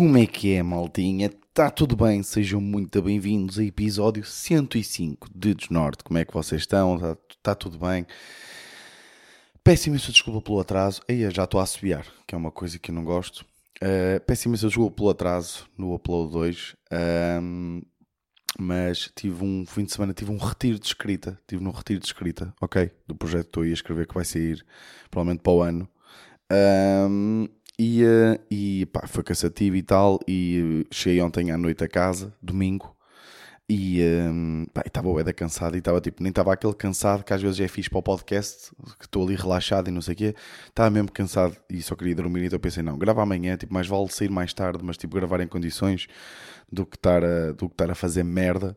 Como é que é, maltinha? Está tudo bem? Sejam muito bem-vindos a episódio 105 de Desnorte. Como é que vocês estão? Está, está tudo bem? Peço imensa desculpa pelo atraso. Aí já estou a assobiar, que é uma coisa que eu não gosto. Uh, peço imensa desculpa pelo atraso no Upload 2. Um, mas tive um fim de semana, tive um retiro de escrita. Tive num retiro de escrita, ok? Do projeto que estou a escrever que vai sair provavelmente para o ano. Um, e, e pá, foi cansativo e tal. E cheguei ontem à noite a casa, domingo, e um, estava bué cansado e estava tipo, nem estava aquele cansado que às vezes é fixe para o podcast, que estou ali relaxado e não sei o quê. Estava mesmo cansado e só queria dormir. Então pensei, não, grava amanhã, tipo, mais vale sair mais tarde, mas tipo, gravar em condições do que estar a, do que estar a fazer merda.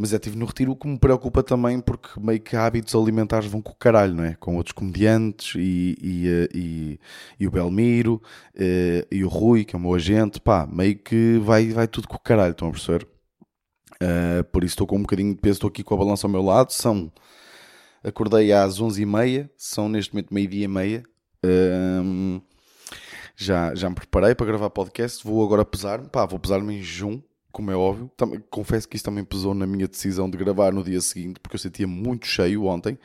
Mas é, estive no retiro, o que me preocupa também, porque meio que hábitos alimentares vão com o caralho, não é? Com outros comediantes e, e, eh, e, e o Belmiro e, eh, e, o Rui, que é o meu agente, pá, meio que vai, vai tudo com o caralho, estão a perceber? Uh, por isso estou com um bocadinho de peso, estou aqui com a balança ao meu lado. São. Acordei às 11h30, são neste momento meio-dia e meia. Uh, já, já me preparei para gravar podcast. Vou agora pesar-me. Pá, vou pesar-me em junho como é óbvio. Também, confesso que isso também pesou na minha decisão de gravar no dia seguinte, porque eu sentia muito cheio ontem.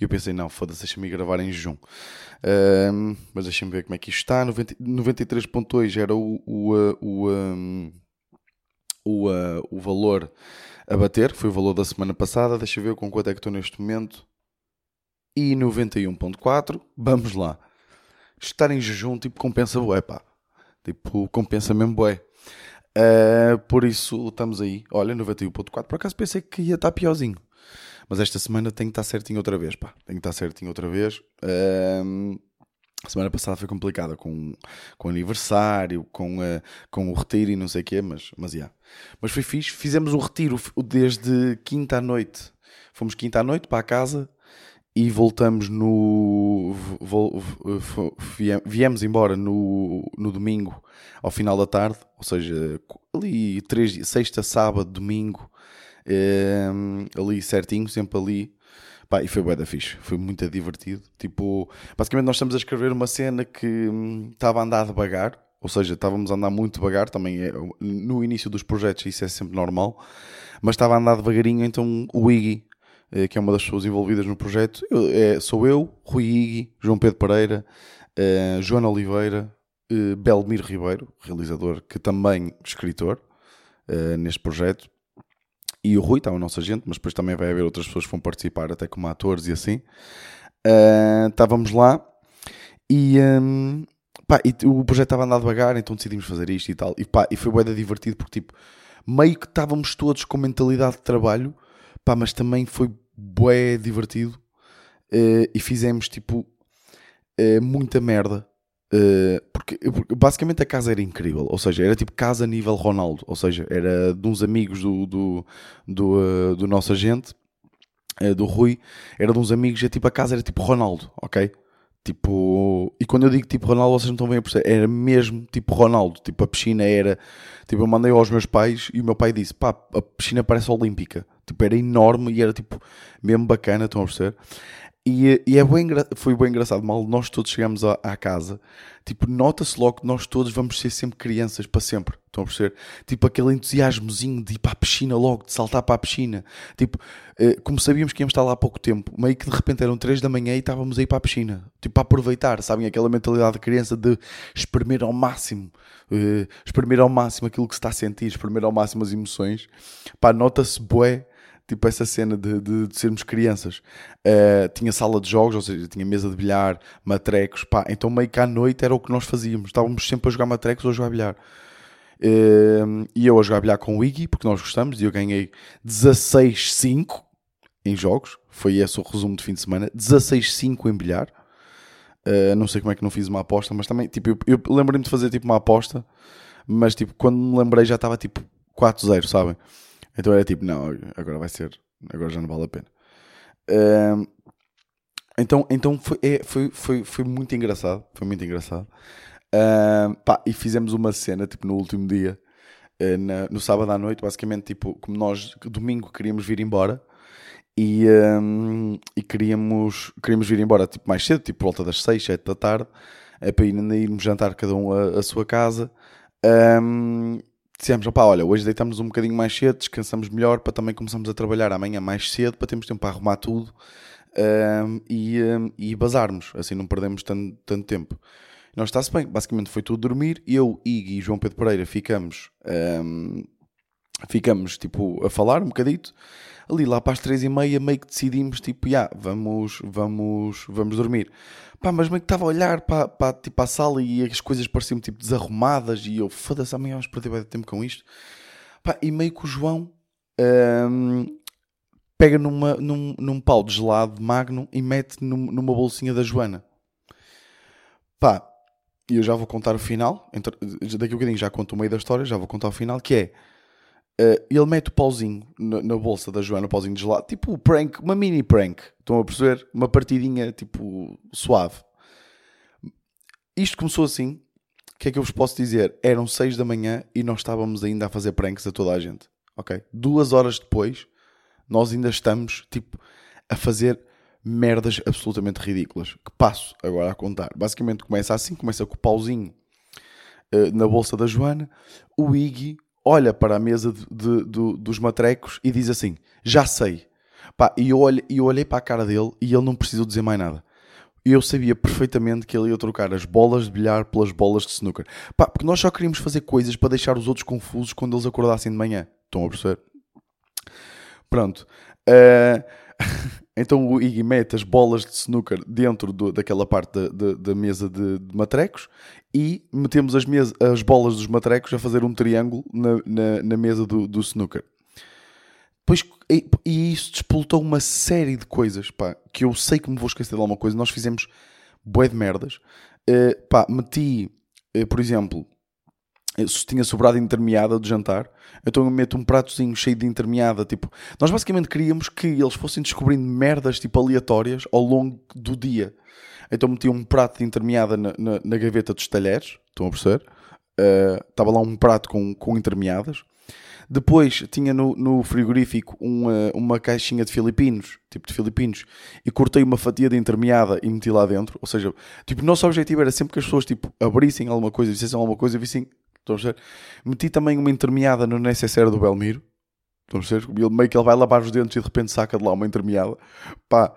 E eu pensei, não, foda-se, deixa-me gravar em junho. Um, mas deixa-me ver como é que isto está. 93.2 era o, o, o, um, o, uh, o valor a bater, foi o valor da semana passada. Deixa eu ver com quanto é que estou neste momento. E 91.4, vamos lá. Estar em jejum, tipo, compensa bué, pá. Tipo, compensa mesmo bué. Uh, por isso estamos aí. Olha, 91.4. Por acaso pensei que ia estar piorzinho. Mas esta semana tem que estar certinho outra vez, pá. Tem que estar certinho outra vez. Uh, a semana passada foi complicada com, com o aniversário, com, uh, com o retiro e não sei o quê, mas, mas, yeah. mas foi fixe. Fizemos o retiro desde quinta à noite. Fomos quinta à noite para a casa e voltamos no. Viemos embora no, no domingo ao final da tarde, ou seja, ali três, sexta, sábado, domingo, um, ali certinho, sempre ali. Pá, e foi bué da fixe, foi muito divertido. Tipo, basicamente nós estamos a escrever uma cena que hum, estava a andar devagar, ou seja, estávamos a andar muito devagar, também é, no início dos projetos isso é sempre normal, mas estava a andar devagarinho, então o Iggy, que é uma das pessoas envolvidas no projeto, eu, é, sou eu, Rui Iggy, João Pedro Pereira, uh, Joana Oliveira, uh, Belmiro Ribeiro, realizador, que também escritor uh, neste projeto, e o Rui está o nosso agente, mas depois também vai haver outras pessoas que vão participar, até como atores e assim. Estávamos lá e, um, pá, e o projeto estava a andar devagar, então decidimos fazer isto e tal. E, pá, e foi bem divertido porque tipo, meio que estávamos todos com mentalidade de trabalho, pá, mas também foi bué divertido uh, e fizemos tipo uh, muita merda Uh, porque, porque, basicamente a casa era incrível, ou seja, era tipo casa nível Ronaldo, ou seja, era de uns amigos do, do, do, do nosso agente, do Rui, era de uns amigos, e tipo a casa era tipo Ronaldo, ok? Tipo, e quando eu digo tipo Ronaldo, vocês não estão bem a perceber, era mesmo tipo Ronaldo, tipo a piscina era, tipo eu mandei aos meus pais e o meu pai disse, pá, a piscina parece olímpica, tipo era enorme e era tipo mesmo bacana, estão a perceber? E, e é bem, foi bem engraçado, mal nós todos chegamos à, à casa, tipo, nota-se logo que nós todos vamos ser sempre crianças para sempre, estão a perceber? Tipo, aquele entusiasmozinho de ir para a piscina logo, de saltar para a piscina, tipo, eh, como sabíamos que íamos estar lá há pouco tempo, meio que de repente eram 3 da manhã e estávamos a ir para a piscina, tipo, para aproveitar, sabem? Aquela mentalidade de criança de espremer ao máximo, uh, espremer ao máximo aquilo que se está a sentir, espremer ao máximo as emoções, pá, nota-se bué tipo essa cena de, de, de sermos crianças. Uh, tinha sala de jogos, ou seja, tinha mesa de bilhar, matrecos, pá, então meio que à noite era o que nós fazíamos, estávamos sempre a jogar matrecos ou a jogar bilhar. Uh, e eu a jogar bilhar com o Iggy, porque nós gostamos, e eu ganhei 16-5 em jogos, foi esse o resumo de fim de semana, 16-5 em bilhar. Uh, não sei como é que não fiz uma aposta, mas também, tipo, eu, eu lembrei-me de fazer tipo uma aposta, mas tipo, quando me lembrei já estava tipo 4-0, sabem? Então era tipo, não, agora vai ser, agora já não vale a pena. Uh, então então foi, é, foi, foi, foi muito engraçado, foi muito engraçado. Uh, pá, e fizemos uma cena, tipo, no último dia, uh, na, no sábado à noite, basicamente, tipo, como nós, domingo, queríamos vir embora, e, um, e queríamos, queríamos vir embora, tipo, mais cedo, tipo, volta das 6, 7 da tarde, é para ir, irmos jantar cada um a, a sua casa, Um, dissemos, opá, olha, hoje deitamos um bocadinho mais cedo, descansamos melhor para também começarmos a trabalhar amanhã mais cedo, para termos tempo para arrumar tudo um, e, um, e bazarmos, assim não perdemos tanto, tanto tempo. Nós está-se bem, basicamente foi tudo dormir, eu, Iggy e João Pedro Pereira ficamos, um, ficamos tipo a falar um bocadito, ali lá para as três e meia meio que decidimos tipo, já, yeah, vamos, vamos, vamos dormir. Pá, mas meio que estava a olhar para, para, tipo, a sala e as coisas pareciam tipo desarrumadas e eu, foda-se, amanhã vamos perder bem tempo com isto. Pá, e meio que o João um, pega numa, num, num pau de gelado magno e mete num, numa bolsinha da Joana. Pá, e eu já vou contar o final, daqui a um bocadinho já conto o meio da história, já vou contar o final, que é Uh, ele mete o pauzinho na, na, bolsa da Joana, o pauzinho de gelado, tipo prank, uma mini prank. Estão a perceber? Uma partidinha tipo suave. Isto começou assim. O que é que eu vos posso dizer? Eram 6 da manhã e nós estávamos ainda a fazer pranks a toda a gente. Ok? Duas horas depois, nós ainda estamos tipo a fazer merdas absolutamente ridículas. Que passo agora a contar. Basicamente começa assim: começa com o pauzinho uh, na bolsa da Joana. O Iggy olha para a mesa de, de, de, dos matrecos e diz assim: Já sei. Pá, e eu, olhei, eu olhei para a cara dele e ele não precisou dizer mais nada. Eu sabia perfeitamente que ele ia trocar as bolas de bilhar pelas bolas de snooker. Pá, porque nós só queríamos fazer coisas para deixar os outros confusos quando eles acordassem de manhã. Estão a perceber? Pronto. Uh... Então o Iggy mete as bolas de snooker dentro do, daquela parte da, da, mesa de, de, matrecos e metemos as, mesa, as bolas dos matrecos a fazer um triângulo na, na, na mesa do, do snooker. Pois, e, e, isso despoltou uma série de coisas, pá, que eu sei que me vou esquecer de alguma coisa. Nós fizemos bué de merdas. Uh, pá, meti, uh, por exemplo, tinha sobrado intermeada de jantar, então eu meto um pratozinho cheio de intermeada. Tipo, nós basicamente queríamos que eles fossem descobrindo merdas tipo aleatórias ao longo do dia. Então meti um prato de intermeada na, na, na gaveta dos talheres, estão a perceber? Uh, estava lá um prato com, com intermeadas. Depois tinha no, no frigorífico uma, uma caixinha de filipinos, tipo de filipinos, e cortei uma fatia de intermeada e meti lá dentro. Ou seja, tipo, o nosso objetivo era sempre que as pessoas tipo, abrissem alguma coisa, dissessem alguma coisa, vissem Estão a ver? Meti também uma intermeada no necessaire do Belmiro. Estão a ver? Ele, meio que ele vai lavar os dentes e de repente saca de lá uma intermeada. Pá,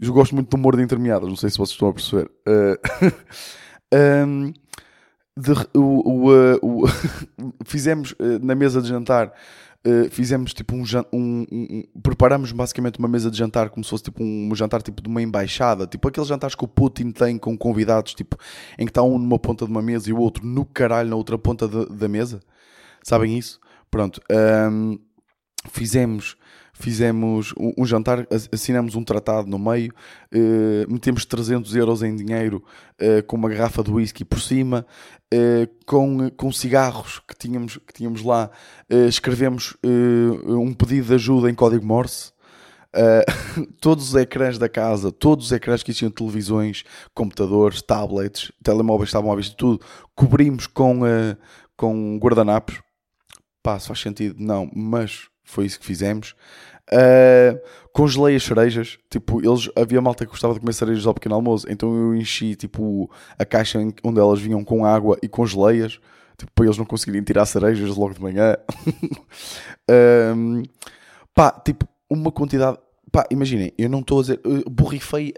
eu gosto muito do humor de intermeadas, não sei se vocês estão a perceber. Uh, um, de, o, o, o fizemos uh, na mesa de jantar Uh, fizemos tipo um, um, um, preparamos basicamente uma mesa de jantar como se fosse tipo um, jantar tipo de uma embaixada, tipo aqueles jantares que o Putin tem com convidados, tipo em que está um numa ponta de uma mesa e o outro no caralho na outra ponta de, da mesa. Sabem isso? Pronto. Ehm, fizemos fizemos um, jantar, assinamos um tratado no meio, uh, metemos 300 euros em dinheiro uh, com uma garrafa de whisky por cima, uh, com, com cigarros que tínhamos, que tínhamos lá, escrevemos um pedido de ajuda em código Morse. todos os ecrãs da casa, todos os ecrãs que tinham televisões, computadores, tablets, telemóveis estavam à vista, tudo, cobrimos com, com guardanapos. Pá, se faz sentido, não, mas foi isso que fizemos. Uh, congelei as cerejas, tipo, eles, havia malta que gostava de comer cerejas ao pequeno almoço, então eu enchi, tipo, a caixa onde elas vinham com água e congelei-as, tipo, para eles não conseguirem tirar cerejas logo de manhã. um, pá, tipo, uma quantidade, pá, imaginem, eu não estou a dizer, borrifei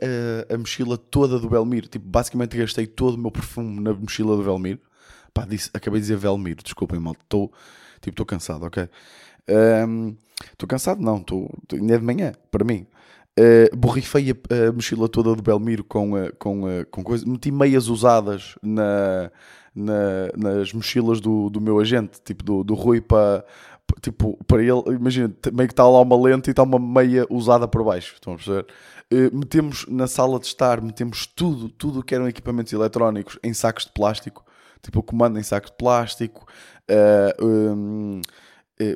a, a, mochila toda do Belmir, tipo, basicamente gastei todo o meu perfume na mochila do Belmir, pá, disse, acabei de dizer Velmir, desculpem, mal, estou, tipo, cansado, ok? Estou um, cansado, não, tô, tô, ainda é de manhã, para mim. Uh, borrifei a, a, mochila toda do Belmiro com, uh, com, uh, com coisas, meti meias usadas na, na, nas mochilas do, do meu agente, tipo do, do Rui para tipo, para ele, imagina, meio que está lá uma lente e está uma meia usada por baixo, estão a perceber? Uh, metemos na sala de estar, metemos tudo, tudo que eram equipamentos eletrónicos em sacos de plástico, tipo o comando em sacos de plástico, uh, um,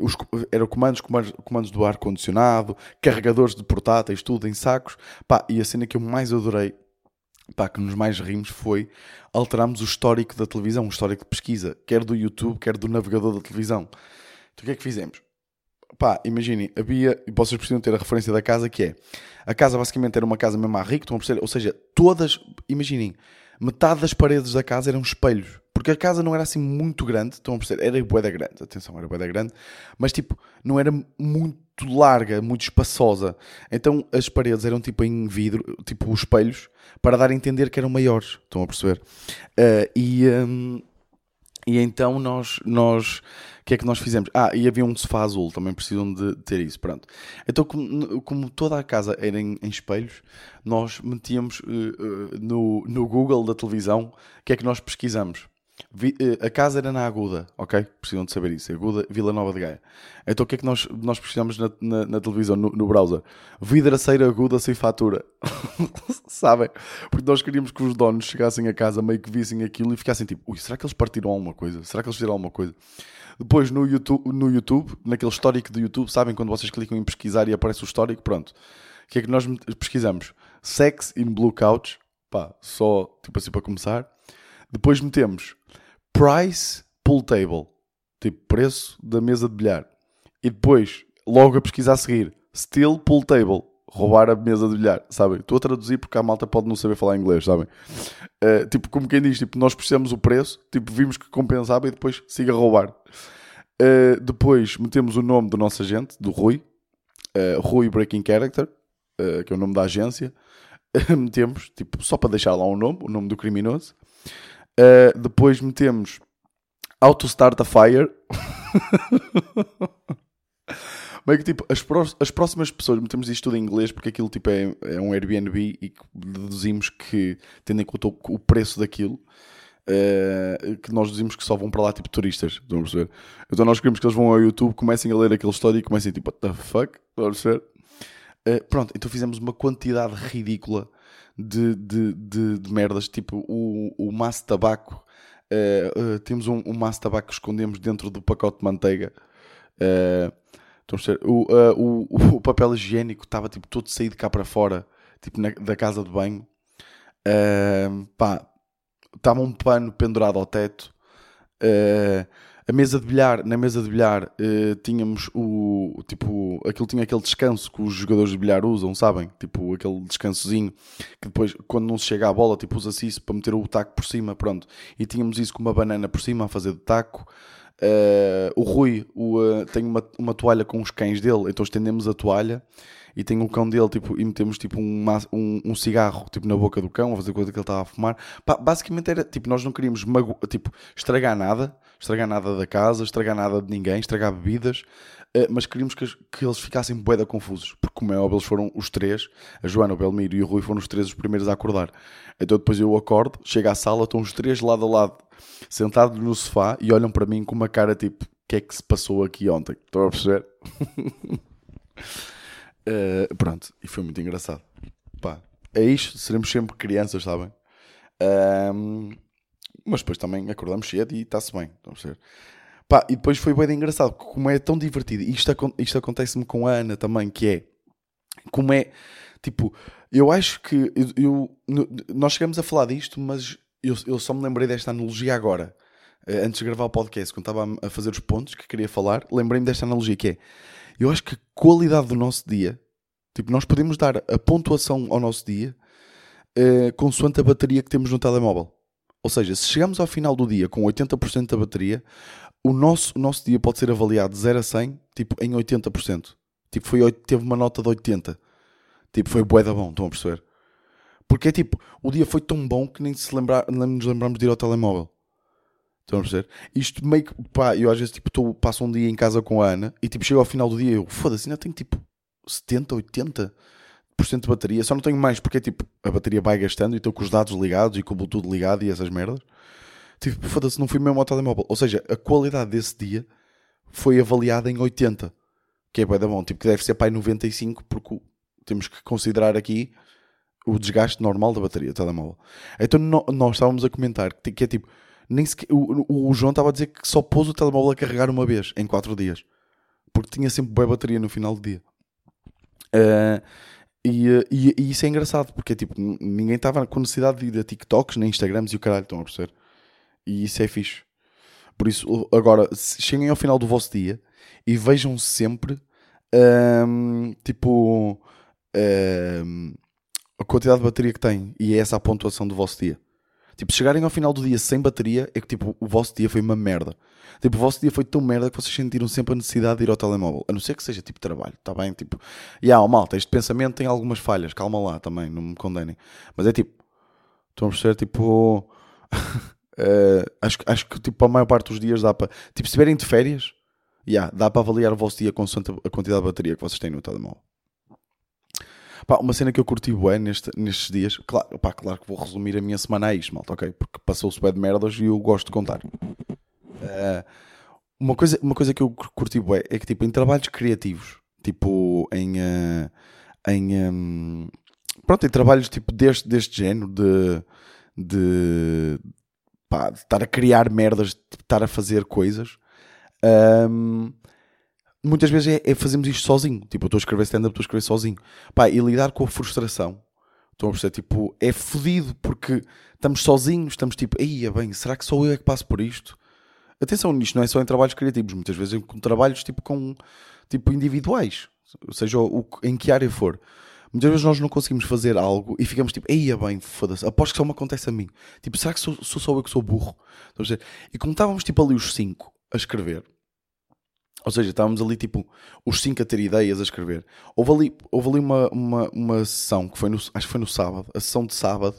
os, eram comandos, comandos, comandos do ar-condicionado, carregadores de portáteis, tudo em sacos. Pá, e a cena que eu mais adorei, pá, que nos mais rimos, foi alterarmos o histórico da televisão, o histórico de pesquisa, quer do YouTube, quer do navegador da televisão. Então o que é que fizemos? Pá, imaginem, havia, e vocês precisam ter a referência da casa que é, a casa basicamente era uma casa mesmo à rico, estão a perceber? Ou seja, todas, imaginem, metade das paredes da casa eram espelhos Porque a casa não era assim muito grande, estão a perceber? Era bué da grande, atenção, era bué da grande, mas tipo, não era muito larga, muito espaçosa. Então as paredes eram tipo em vidro, tipo os espelhos, para dar a entender que eram maiores, estão a perceber? Uh, e, um, e então nós, nós, o que é que nós fizemos? Ah, e havia um sofá azul, também precisam de ter isso, pronto. Então como, como toda a casa era em, em espelhos, nós metíamos uh, uh, no, no Google da televisão, o que é que nós pesquisamos? Vi, a casa era na Aguda, ok? Precisam de saber isso. Aguda, Vila Nova de Gaia. Então o que é que nós, nós precisamos na, na, na televisão, no, no, browser? Vidraceira aguda sem fatura. Sabem? Porque nós queríamos que os donos chegassem a casa, meio que vissem aquilo e ficassem tipo, ui, será que eles partiram alguma coisa? Será que eles fizeram alguma coisa? Depois no YouTube, no YouTube, naquele histórico do YouTube, sabem quando vocês clicam em pesquisar e aparece o histórico? Pronto. O que é que nós pesquisamos? Sex in Blue Couch. Pá, só tipo assim para começar. Depois metemos price pool table, tipo preço da mesa de bilhar. E depois, logo a pesquisa a seguir, still pool table, roubar a mesa de bilhar, sabem? Estou a traduzir porque a malta pode não saber falar inglês, sabem? Uh, tipo, como quem diz, tipo, nós precisamos o preço, tipo, vimos que compensava e depois siga a roubar. Uh, depois metemos o nome do nosso agente, do Rui, uh, Rui Breaking Character, que é o nome da agência. metemos, tipo, só para deixar lá o um nome, o nome do criminoso. Uh, depois metemos Auto Start a Fire. Meio que tipo, as, as próximas pessoas, metemos isto tudo em inglês porque aquilo tipo é, é um Airbnb e deduzimos que, tendo em conta o, preço daquilo, uh, que nós deduzimos que só vão para lá tipo turistas, a perceber? Então nós queremos que eles vão ao YouTube, comecem a ler aquele história e comecem tipo, what the fuck, a perceber? Uh, pronto, então fizemos uma quantidade ridícula de, de, de, de merdas, tipo o, o maço de tabaco. Uh, uh, temos um, um maço de tabaco que escondemos dentro do pacote de manteiga. Uh, o, o, o, papel higiênico estava tipo todo saído cá para fora, tipo na, da casa de banho. pá, estava um pano pendurado ao teto. Uh, a mesa de bilhar, na mesa de bilhar uh, tínhamos o tipo, aquilo tinha aquele descanso que os jogadores de bilhar usam, sabem? Tipo, aquele descansozinho que depois, quando não se chega à bola, tipo, usa-se isso para meter o taco por cima, pronto. E tínhamos isso com uma banana por cima a fazer de taco. Uh, o Rui o, uh, tem uma, uma toalha com os cães dele, então estendemos a toalha e tem o cão dele tipo, e metemos tipo um, um, um, cigarro tipo, na boca do cão, a fazer coisa que ele estava a fumar. Basicamente era tipo, nós não queríamos tipo, estragar nada, estragar nada da casa, estragar nada de ninguém, estragar bebidas, uh, mas queríamos que, que eles ficassem boeda confusos, porque como é óbvio, eles foram os três, a Joana, o Belmiro e o Rui foram os três os primeiros a acordar. Então depois eu acordo, chego à sala, estão os três lado a lado, sentados no sofá e olham para mim com uma cara tipo, o que é que se passou aqui ontem? Estão a perceber? Uh, pronto, e foi muito engraçado. Pá, é isto, seremos sempre crianças, sabem? Um, mas depois também acordamos cedo e está-se bem, Pá, e depois foi bem engraçado, como é tão divertido. Isto, isto acontece-me com a Ana também, que é como é tipo, eu acho que eu, eu, nós chegamos a falar disto, mas eu, eu só me lembrei desta analogia agora. Eh, antes de gravar o podcast, quando estava a fazer os pontos que queria falar, lembrei-me desta analogia que é eu acho que a qualidade do nosso dia, tipo, nós podemos dar a pontuação ao nosso dia uh, consoante a bateria que temos no telemóvel. Ou seja, se chegamos ao final do dia com 80% da bateria, o nosso, o nosso dia pode ser avaliado de 0 a 100, tipo, em 80%. Tipo, foi, teve uma nota de 80. Tipo, foi bué da bom, estão a perceber? Porque é tipo, o dia foi tão bom que nem, se lembrar, nem nos lembramos de ir ao telemóvel. Estão a perceber? Isto meio que, pá, eu às vezes tipo, tô, passo um dia em casa com a Ana e tipo, chego ao final do dia e eu, foda-se, ainda tenho tipo 70, 80% de bateria, só não tenho mais porque tipo, a bateria vai gastando e estou com os dados ligados e com o Bluetooth ligado e essas merdas. Tipo, foda-se, não fui mesmo ao telemóvel. Ou seja, a qualidade desse dia foi avaliada em 80, que é bem da bom, tipo, que deve ser para 95 porque temos que considerar aqui o desgaste normal da bateria do telemóvel. Então no, nós estávamos a comentar que, que é tipo nem sequer, o, o, João estava a dizer que só pôs o telemóvel a carregar uma vez em 4 dias. Porque tinha sempre boa bateria no final do dia. Uh, e, e, e, isso é engraçado, porque tipo, ninguém estava com necessidade de ir a TikToks, nem Instagrams e o caralho, estão a perceber? E isso é fixe. Por isso, agora, cheguem ao final do vosso dia e vejam sempre, um, tipo, um, a quantidade de bateria que tem. E é essa a pontuação do vosso dia. Tipo, chegarem ao final do dia sem bateria, é que tipo, o vosso dia foi uma merda. Tipo, o vosso dia foi tão merda que vocês sentiram sempre a necessidade de ir ao telemóvel. A não ser que seja tipo trabalho, está bem? Tipo, e há, yeah, malta, este pensamento tem algumas falhas, calma lá também, não me condenem. Mas é tipo, estão a perceber? Tipo, uh, acho, acho que tipo, a maior parte dos dias dá para. Tipo, se estiverem de férias, yeah, dá para avaliar o vosso dia consoante a quantidade de bateria que vocês têm no telemóvel. Pá, uma cena que eu curti bué neste, nestes dias, claro, pá, claro que vou resumir a minha semana a isto, malta, ok? Porque passou-se bué de merdas e eu gosto de contar. Uh, uma, coisa, uma coisa que eu curti bué é que, tipo, em trabalhos criativos, tipo, em... Uh, em um, pronto, em trabalhos, tipo, deste, deste género, de... de pá, de estar a criar merdas, de estar a fazer coisas... Um, muitas vezes é, é fazermos isto sozinho. Tipo, eu estou a escrever stand-up, estou a escrever sozinho. Pá, e lidar com a frustração. Estão a perceber? Tipo, é fodido porque estamos sozinhos, estamos tipo, aí, bem, será que só eu é que passo por isto? Atenção nisto, não é só em trabalhos criativos, muitas vezes em trabalhos tipo com tipo individuais, seja o, em que área for. Muitas vezes nós não conseguimos fazer algo e ficamos tipo, aí bem, foda-se, aposto que só me acontece a mim. Tipo, será que sou, sou só eu que sou burro? E como estávamos tipo ali os cinco a escrever, ou seja, estávamos ali tipo os cinco a ter ideias a escrever. Houve ali, houve ali uma, uma, uma sessão que foi no, acho que foi no sábado, a sessão de sábado,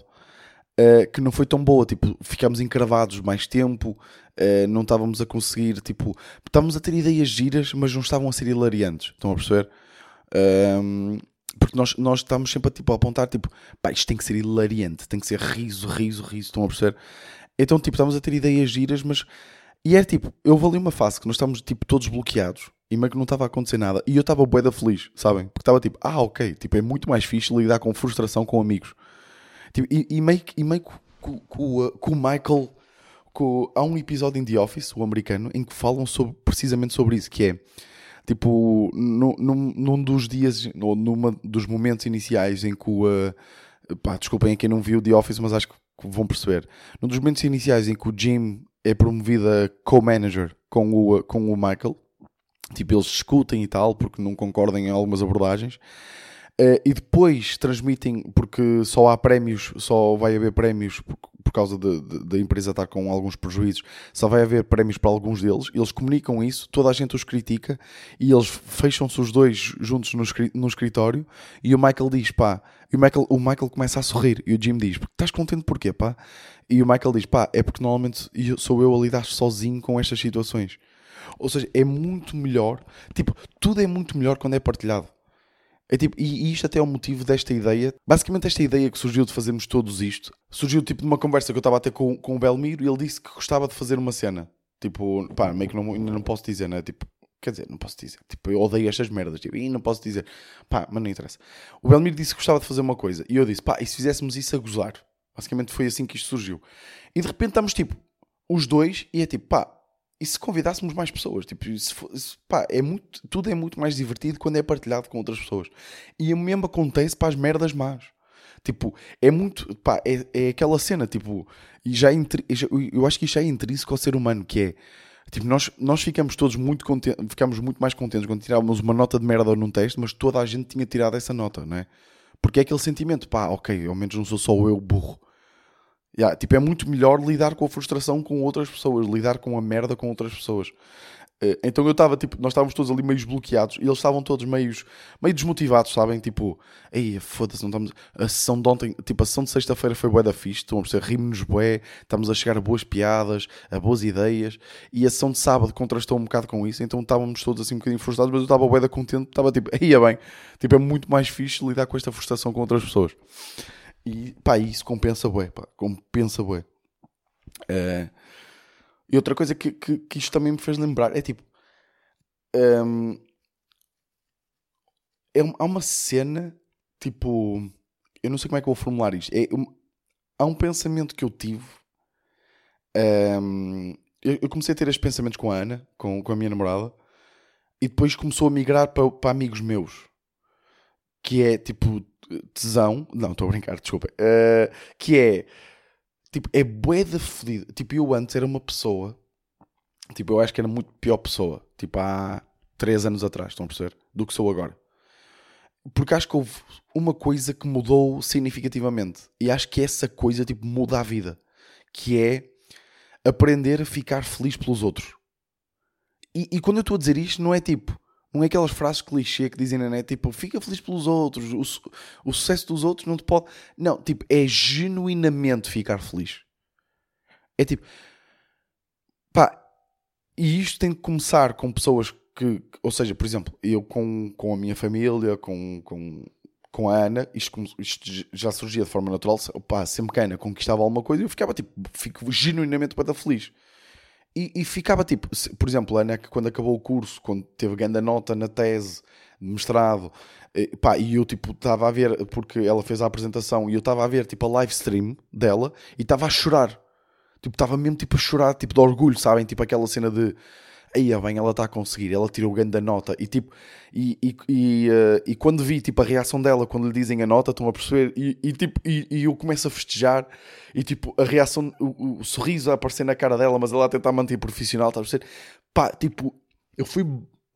uh, que não foi tão boa. Tipo, ficámos encravados mais tempo, uh, não estávamos a conseguir, tipo, estávamos a ter ideias giras, mas não estavam a ser hilariantes. Estão a perceber? Um, porque nós, nós estamos sempre a, tipo, a apontar, tipo, pá, isto tem que ser hilariante, tem que ser riso, riso, riso. Estão a perceber? Então, tipo, estávamos a ter ideias giras, mas e era tipo, eu ali uma fase que nós estávamos tipo todos bloqueados e meio que não estava a acontecer nada. E eu estava bué da feliz, sabem? Porque estava tipo, ah, ok, tipo, é muito mais fixe lidar com frustração com amigos. Tipo, e, e, meio, e meio com, com, o Michael, há um episódio em The Office, o americano, em que falam sobre, precisamente sobre isso, que é tipo, num, num dos dias, ou numa dos momentos iniciais em que o. Uh, pá, desculpem a quem não viu The Office, mas acho que vão perceber. Num dos momentos iniciais em que o Jim é promovida co-manager com o, com o Michael. Tipo, eles discutem e tal, porque não concordam em algumas abordagens. Uh, e depois transmitem, porque só há prémios, só vai haver prémios por, por causa da empresa estar com alguns prejuízos, só vai haver prémios para alguns deles. Eles comunicam isso, toda a gente os critica e eles fecham-se os dois juntos no, no escritório. E o Michael diz: pá, e o Michael, o Michael começa a sorrir. E o Jim diz: estás contente porquê, pá? E o Michael diz: pá, é porque normalmente sou eu a lidar sozinho com estas situações. Ou seja, é muito melhor. Tipo, tudo é muito melhor quando é partilhado. É tipo, e, isto até é o motivo desta ideia. Basicamente, esta ideia que surgiu de fazermos todos isto surgiu tipo de uma conversa que eu estava a ter com, com o Belmiro e ele disse que gostava de fazer uma cena. Tipo, pá, meio que não, não posso dizer, né? Tipo, quer dizer, não posso dizer. Tipo, eu odeio estas merdas. Tipo, e não posso dizer. Pá, mas não interessa. O Belmiro disse que gostava de fazer uma coisa e eu disse, pá, e se fizéssemos isso a gozar? Basicamente foi assim que isto surgiu. E de repente estamos tipo, os dois, e é tipo, pá, e se convidássemos mais pessoas? Tipo, se, se, pá, é muito, tudo é muito mais divertido quando é partilhado com outras pessoas. E o mesmo acontece para as merdas más. Tipo, é muito, pá, é, é aquela cena, tipo, e já, eu acho que isto é intrínseco ao ser humano, que é, tipo, nós, nós ficamos todos muito contentes, ficamos muito mais contentes quando tirávamos uma nota de merda num teste, mas toda a gente tinha tirado essa nota, não é? Porque é aquele sentimento, pá, ok, ao menos não sou só eu burro. Yeah, tipo, é muito melhor lidar com a frustração com outras pessoas, lidar com a merda com outras pessoas. Uh, então eu estava, tipo, nós estávamos todos ali meio bloqueados e eles estavam todos meio, meio desmotivados, sabem? Tipo, ei, foda-se, não estamos. A sessão de ontem, tipo, a sessão de sexta-feira foi bué da fixe, estão a perceber, rimos-nos bué, estamos a chegar a boas piadas, a boas ideias e a sessão de sábado contrastou um bocado com isso, então estávamos todos assim um bocadinho frustrados, mas eu estava bué da contente, estava tipo, aí é bem, tipo, é muito mais fixe lidar com esta frustração com outras pessoas. E pá, isso compensa bué, pá, compensa bué. Uh, e outra coisa que, que, que, isto também me fez lembrar é tipo. Um, é, há uma cena, tipo. Eu não sei como é que vou formular isto. É, um, há um pensamento que eu tive. Um, eu, eu, comecei a ter estes pensamentos com a Ana, com, com a minha namorada, e depois começou a migrar para, para amigos meus. Que é tipo tesão. Não, estou a brincar, desculpa. Uh, que é tipo, é bué de fodido. Tipo, eu antes era uma pessoa. Tipo, eu acho que era muito pior pessoa. Tipo, há 3 anos atrás, estão a perceber? Do que sou agora. Porque acho que houve uma coisa que mudou significativamente. E acho que essa coisa, tipo, muda a vida. que é aprender a ficar feliz pelos outros. E, e quando eu estou a dizer isto, não é tipo, não é aquelas frases clichê que dizem na net, tipo, fica feliz pelos outros, o, o sucesso dos outros não te pode. Não, tipo, é genuinamente ficar feliz. É tipo, pá, e isto tem que começar com pessoas que, ou seja, por exemplo, eu com, com a minha família, com, com, com a Ana, isto, isto já surgia de forma natural, pá, sempre que a Ana conquistava alguma coisa, eu ficava tipo, fico genuinamente para feliz. E, e, ficava tipo, por exemplo, a Ana que quando acabou o curso, quando teve grande nota na tese, mestrado, e, pá, e eu tipo estava a ver, porque ela fez a apresentação, e eu estava a ver tipo a live stream dela e estava a chorar. Tipo, estava mesmo tipo a chorar, tipo de orgulho, sabem? Tipo aquela cena de aí bem, ela está a conseguir, ela tirou o ganho da nota. E tipo, e, e, e, uh, e, quando vi tipo a reação dela quando lhe dizem a nota, estão a perceber, e, e tipo, e, e, eu começo a festejar e tipo, a reação, o, o, sorriso a aparecer na cara dela, mas ela a tentar manter profissional, está a perceber? Pá, tipo, eu fui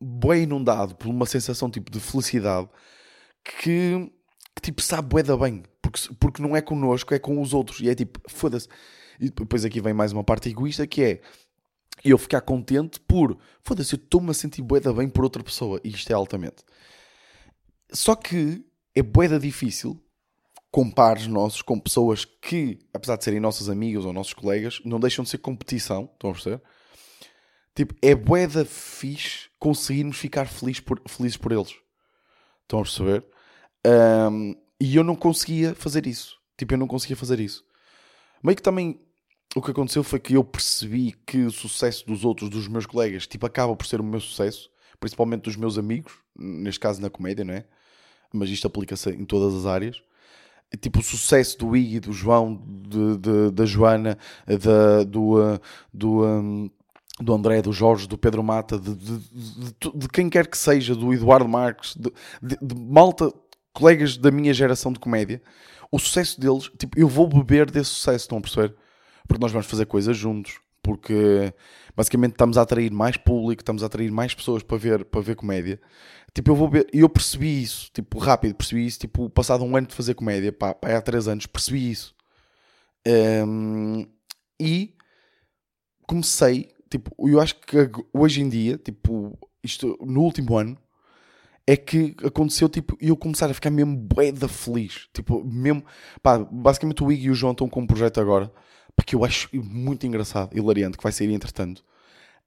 bem inundado por uma sensação tipo de felicidade que, que tipo, sabe bué bem, porque, porque não é connosco, é com os outros, e é tipo, foda-se. E depois aqui vem mais uma parte egoísta que é eu ficar contente por foda-se, eu estou-me a sentir boeda bem por outra pessoa e isto é altamente. Só que é boeda difícil compares nossos com pessoas que, apesar de serem nossas amigas ou nossos colegas, não deixam de ser competição, estão a perceber? Tipo, é boeda fixe conseguirmos ficar por, felizes por eles. Estão a perceber? Um, e eu não conseguia fazer isso. Tipo, eu não conseguia fazer isso. Meio que também o que aconteceu foi que eu percebi que o sucesso dos outros, dos meus colegas, tipo, acaba por ser o meu sucesso, principalmente dos meus amigos, neste caso na comédia, não é? Mas isto aplica-se em todas as áreas. Tipo, o sucesso do Iggy, do João, de, de, da Joana, da, do, do, um, do André, do Jorge, do Pedro Mata, de, de, de, quem quer que seja, do Eduardo Marques, de, malta, colegas da minha geração de comédia, o sucesso deles, tipo, eu vou beber desse sucesso, estão a perceber? Porque nós vamos fazer coisas juntos, porque basicamente estamos a atrair mais público, estamos a atrair mais pessoas para ver, para ver comédia. Tipo, eu vou ver, eu percebi isso, tipo, rápido, percebi isso, tipo, passado um ano de fazer comédia, pá, pá há três anos, percebi isso. Um, e comecei, tipo, eu acho que hoje em dia, tipo, isto no último ano, é que aconteceu, tipo, eu começar a ficar mesmo bué feliz. Tipo, mesmo, pá, basicamente o Iggy e o João estão com um projeto agora porque eu acho muito engraçado, hilariante, que vai sair entretanto.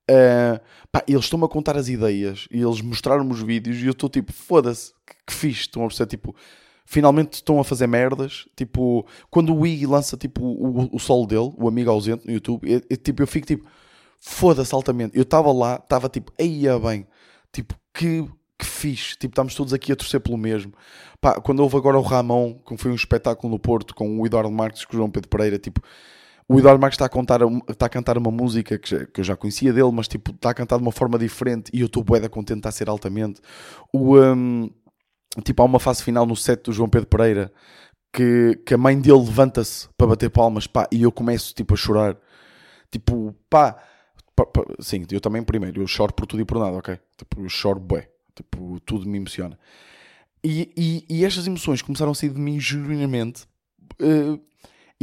Uh, pá, eles estão-me a contar as ideias e eles mostraram-me os vídeos e eu estou tipo, foda-se, que, que fixe, estão a perceber, tipo, finalmente estão a fazer merdas. Tipo, quando o Iggy lança tipo, o, o solo dele, o amigo ausente no YouTube, eu, eu tipo, eu fico tipo, foda-se altamente. Eu estava lá, estava tipo, eia bem, tipo, que, que fixe, tipo, estamos todos aqui a torcer pelo mesmo. Pá, quando houve agora o Ramon, que foi um espetáculo no Porto com o Eduardo Marques e com o João Pedro Pereira, tipo, o Eduardo Marques está a, contar, está a cantar uma música que, que, eu já conhecia dele, mas tipo, está a cantar de uma forma diferente e eu estou bué da contente a ser altamente. O, um, tipo, há uma fase final no set do João Pedro Pereira que, que a mãe dele levanta-se para bater palmas, pá, e eu começo tipo a chorar. Tipo, pá, pá, pá, sim, eu também primeiro, eu choro por tudo e por nada, ok? Tipo, eu choro bué, tipo, tudo me emociona. E, e, e estas emoções começaram a sair de mim genuinamente. Uh,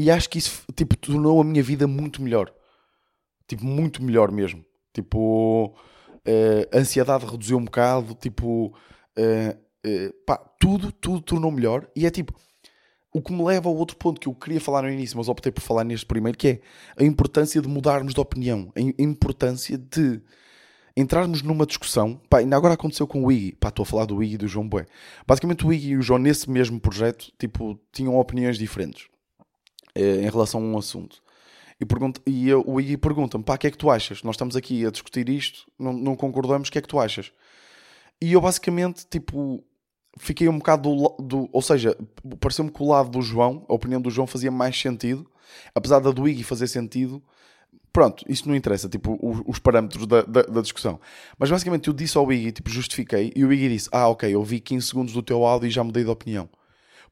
e acho que isso, tipo, tornou a minha vida muito melhor. Tipo, muito melhor mesmo. Tipo, uh, a ansiedade reduziu um bocado. Tipo, uh, uh, pá, tudo, tudo tornou melhor. E é tipo, o que me leva ao outro ponto que eu queria falar no início, mas optei por falar neste primeiro, que é a importância de mudarmos de opinião. A importância de entrarmos numa discussão. Pá, ainda agora aconteceu com o Iggy. Pá, estou a falar do Iggy e do João Bué. Basicamente o Iggy e o João, nesse mesmo projeto, tipo, tinham opiniões diferentes. Eh, em relação a um assunto. E, pergunta, e eu, o Iggy pergunta-me: pá, o que é que tu achas? Nós estamos aqui a discutir isto, não, não concordamos, o que é que tu achas? E eu basicamente, tipo, fiquei um bocado do. do ou seja, pareceu-me que o lado do João, a opinião do João fazia mais sentido, apesar da do Iggy fazer sentido. Pronto, isso não interessa, tipo, os, os parâmetros da, da, da, discussão. Mas basicamente eu disse ao Iggy, tipo, justifiquei, e o Iggy disse: Ah, ok, eu vi 15 segundos do teu áudio e já mudei de opinião.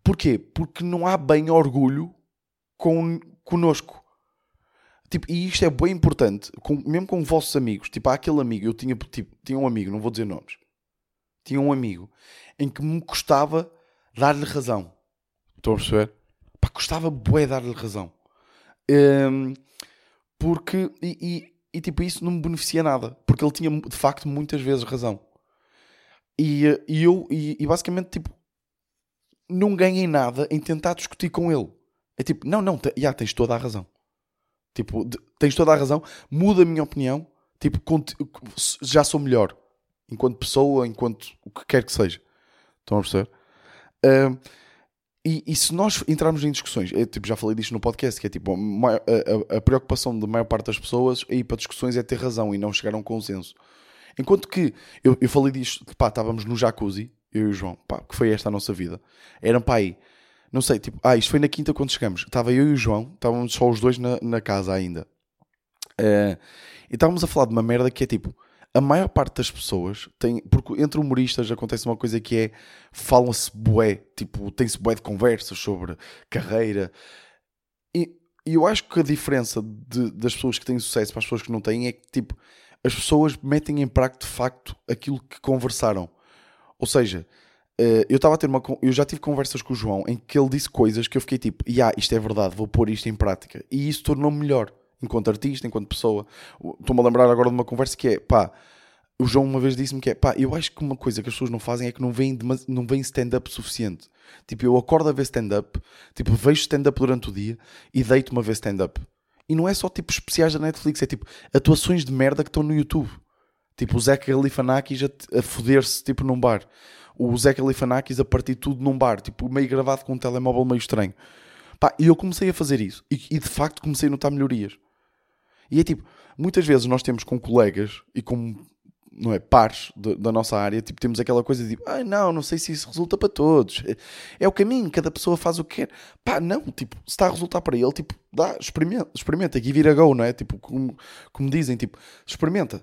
Porquê? Porque não há bem orgulho com, conosco. Tipo, e isto é bem importante, com, mesmo com vossos amigos. Tipo, há aquele amigo, eu tinha, tipo, tinha um amigo, não vou dizer nomes, tinha um amigo em que me custava dar-lhe razão. Estão a perceber? Pá, custava bué dar-lhe razão. Um, porque. E, e, e, tipo, isso não me beneficia nada. Porque ele tinha de facto muitas vezes razão. E, e eu, e, e basicamente, tipo, não ganhei nada em tentar discutir com ele. É tipo, não, não, já tens toda a razão. Tipo, de, tens toda a razão, muda a minha opinião. Tipo, já sou melhor. Enquanto pessoa, enquanto o que quer que seja. Estão a perceber? E, e, se nós entrarmos em discussões, eu, tipo, já falei disto no podcast, que é tipo, a, a, a preocupação da maior parte das pessoas é ir para discussões é ter razão e não chegar a um consenso. Enquanto que eu, eu falei disto, pá, estávamos no jacuzzi, eu e o João, pá, que foi esta a nossa vida. Eram, pá, aí, não sei, tipo, ah, isto foi na quinta quando chegamos. Estava eu e o João, estávamos só os dois na, na casa ainda. Uh, e estávamos a falar de uma merda que é tipo, a maior parte das pessoas tem, porque entre humoristas acontece uma coisa que é, falam-se bué, tipo, tem-se bué de conversas sobre carreira. E, e eu acho que a diferença de, das pessoas que têm sucesso para as pessoas que não têm é que, tipo, as pessoas metem em prática de facto aquilo que conversaram. Ou seja, eu estava a ter uma. Eu já tive conversas com o João em que ele disse coisas que eu fiquei tipo, yeah, isto é verdade, vou pôr isto em prática. E isso tornou-me melhor, enquanto artista, enquanto pessoa. Estou-me a lembrar agora de uma conversa que é, pá, o João uma vez disse-me que é, pá, eu acho que uma coisa que as pessoas não fazem é que não vêm, não vêm stand-up suficiente. Tipo, eu acordo a ver stand-up, tipo, vejo stand-up durante o dia e deito-me a ver stand-up. E não é só tipo especiais da Netflix, é tipo atuações de merda que estão no YouTube. Tipo o Zé Galifianakis a, a foder-se tipo num bar. O Zé Galifianakis a partir tudo num bar, tipo meio gravado com um telemóvel meio estranho. Pá, e eu comecei a fazer isso. E, e de facto comecei a notar melhorias. E é tipo, muitas vezes nós temos com colegas e com não é, pares de, da nossa área, tipo, temos aquela coisa de, ah, não, não sei se isso resulta para todos. É, é, o caminho, cada pessoa faz o que quer. Pá, não, tipo, se está a resultar para ele, tipo, dá, experimenta, experimenta, give it a go, não é? Tipo, como, como dizem, tipo, experimenta.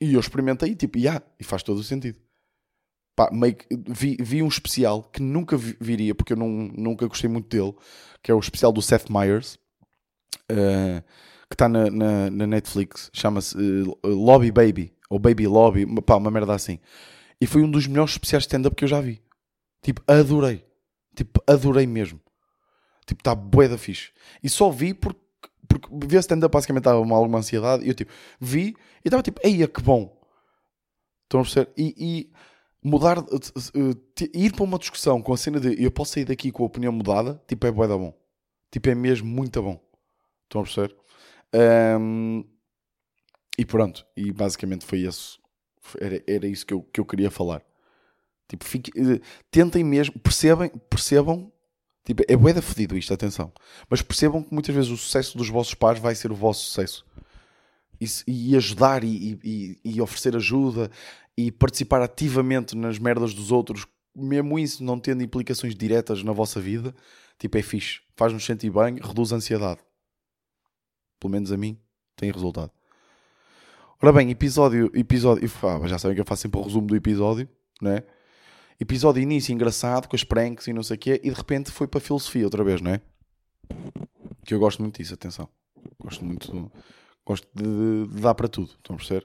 E eu experimentei, tipo, e yeah, e faz todo o sentido. Pá, meio que, vi, vi um especial que nunca viria, porque eu não, nunca gostei muito dele, que é o especial do Seth Meyers, uh, que está na, na, na Netflix, chama-se uh, Lobby Baby ou Baby Lobby, pá, uma merda assim. E foi um dos melhores especiais de stand-up que eu já vi. Tipo, adorei. Tipo, adorei mesmo. Tipo, está bué da fixe. E só vi porque, porque ver stand-up basicamente estava uma, alguma ansiedade. E eu, tipo, vi e estava tipo, eia, que bom. Estão a perceber? E, e mudar, uh, ir para uma discussão com a cena de eu posso sair daqui com a opinião mudada, tipo, é bué da bom. Tipo, é mesmo muito bom. Estão a perceber? Um, e pronto, e basicamente foi isso. Era, era isso que eu, que eu queria falar. Tipo, fique, eh, tentem mesmo, percebem, percebam, tipo, é bué da fodido isto, atenção. Mas percebam que muitas vezes o sucesso dos vossos pais vai ser o vosso sucesso. E, e ajudar e, e, e, oferecer ajuda e participar ativamente nas merdas dos outros, mesmo isso não tendo implicações diretas na vossa vida, tipo, é fixe. Faz-nos sentir bem, reduz a ansiedade. Pelo menos a mim, tem resultado. Ora bem, episódio. episódio ah, já sabem que eu faço sempre o resumo do episódio, não é? Episódio início engraçado, com as pranks e não sei o quê, e de repente foi para a filosofia outra vez, não é? Que eu gosto muito disso, atenção. Gosto muito. Gosto de, de dar para tudo, estão a perceber?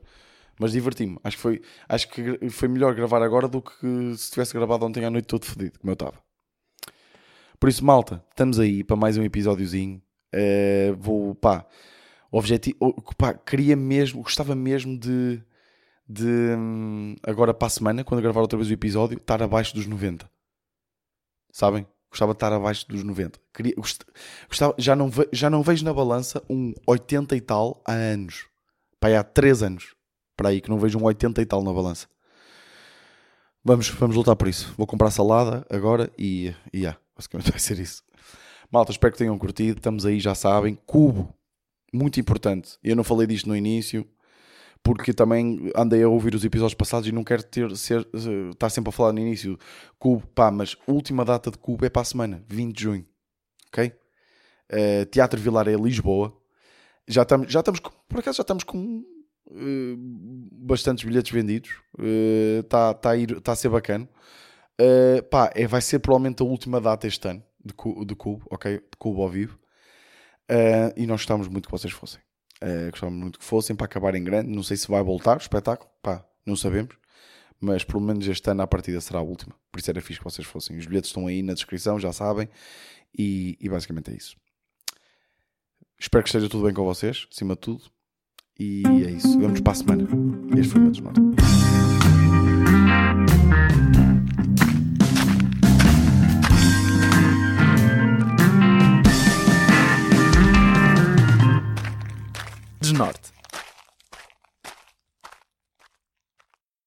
Mas diverti-me. Acho que, foi, acho que foi melhor gravar agora do que se tivesse gravado ontem à noite todo fedido, como eu estava. Por isso, malta, estamos aí para mais um episódiozinho. Uh, vou, pá, objetivo, pá, queria mesmo, gostava mesmo de, de hum, agora para a semana, quando gravar outra vez o episódio, estar abaixo dos 90. Sabem? Gostava de estar abaixo dos 90. Queria, gostava, já, não ve, já não vejo na balança um 80 e tal há anos. Pá, há 3 anos. Para aí que não vejo um 80 e tal na balança. Vamos, vamos lutar por isso. Vou comprar salada agora e, e yeah, basicamente vai ser isso. Malta, espero que tenham curtido. Estamos aí, já sabem. Cubo muito importante. Eu não falei disto no início, porque também andei a ouvir os episódios passados e não quero ter, ser, estar sempre a falar no início. Cubo, pá, mas última data de Cubo é para a semana, 20 de junho. Ok? Uh, Teatro Vilar é Lisboa. Já estamos, já estamos, por acaso já estamos com uh, bastantes bilhetes vendidos. Está uh, tá a, ir, tá a ser bacana. Uh, pá, é, vai ser provavelmente a última data este ano de, de Cubo, ok? De Cubo ao vivo. Uh, e nós gostávamos muito que vocês fossem. Uh, gostávamos muito que fossem para acabar em grande. Não sei se vai voltar o espetáculo, pá, não sabemos. Mas pelo menos este ano a partida será a última. Por isso era fixe que vocês fossem. Os bilhetes estão aí na descrição, já sabem. E, e basicamente é isso. Espero que esteja tudo bem com vocês, acima de tudo. E é isso. Vamos para a semana. Este foi o meu desnorte. Norte.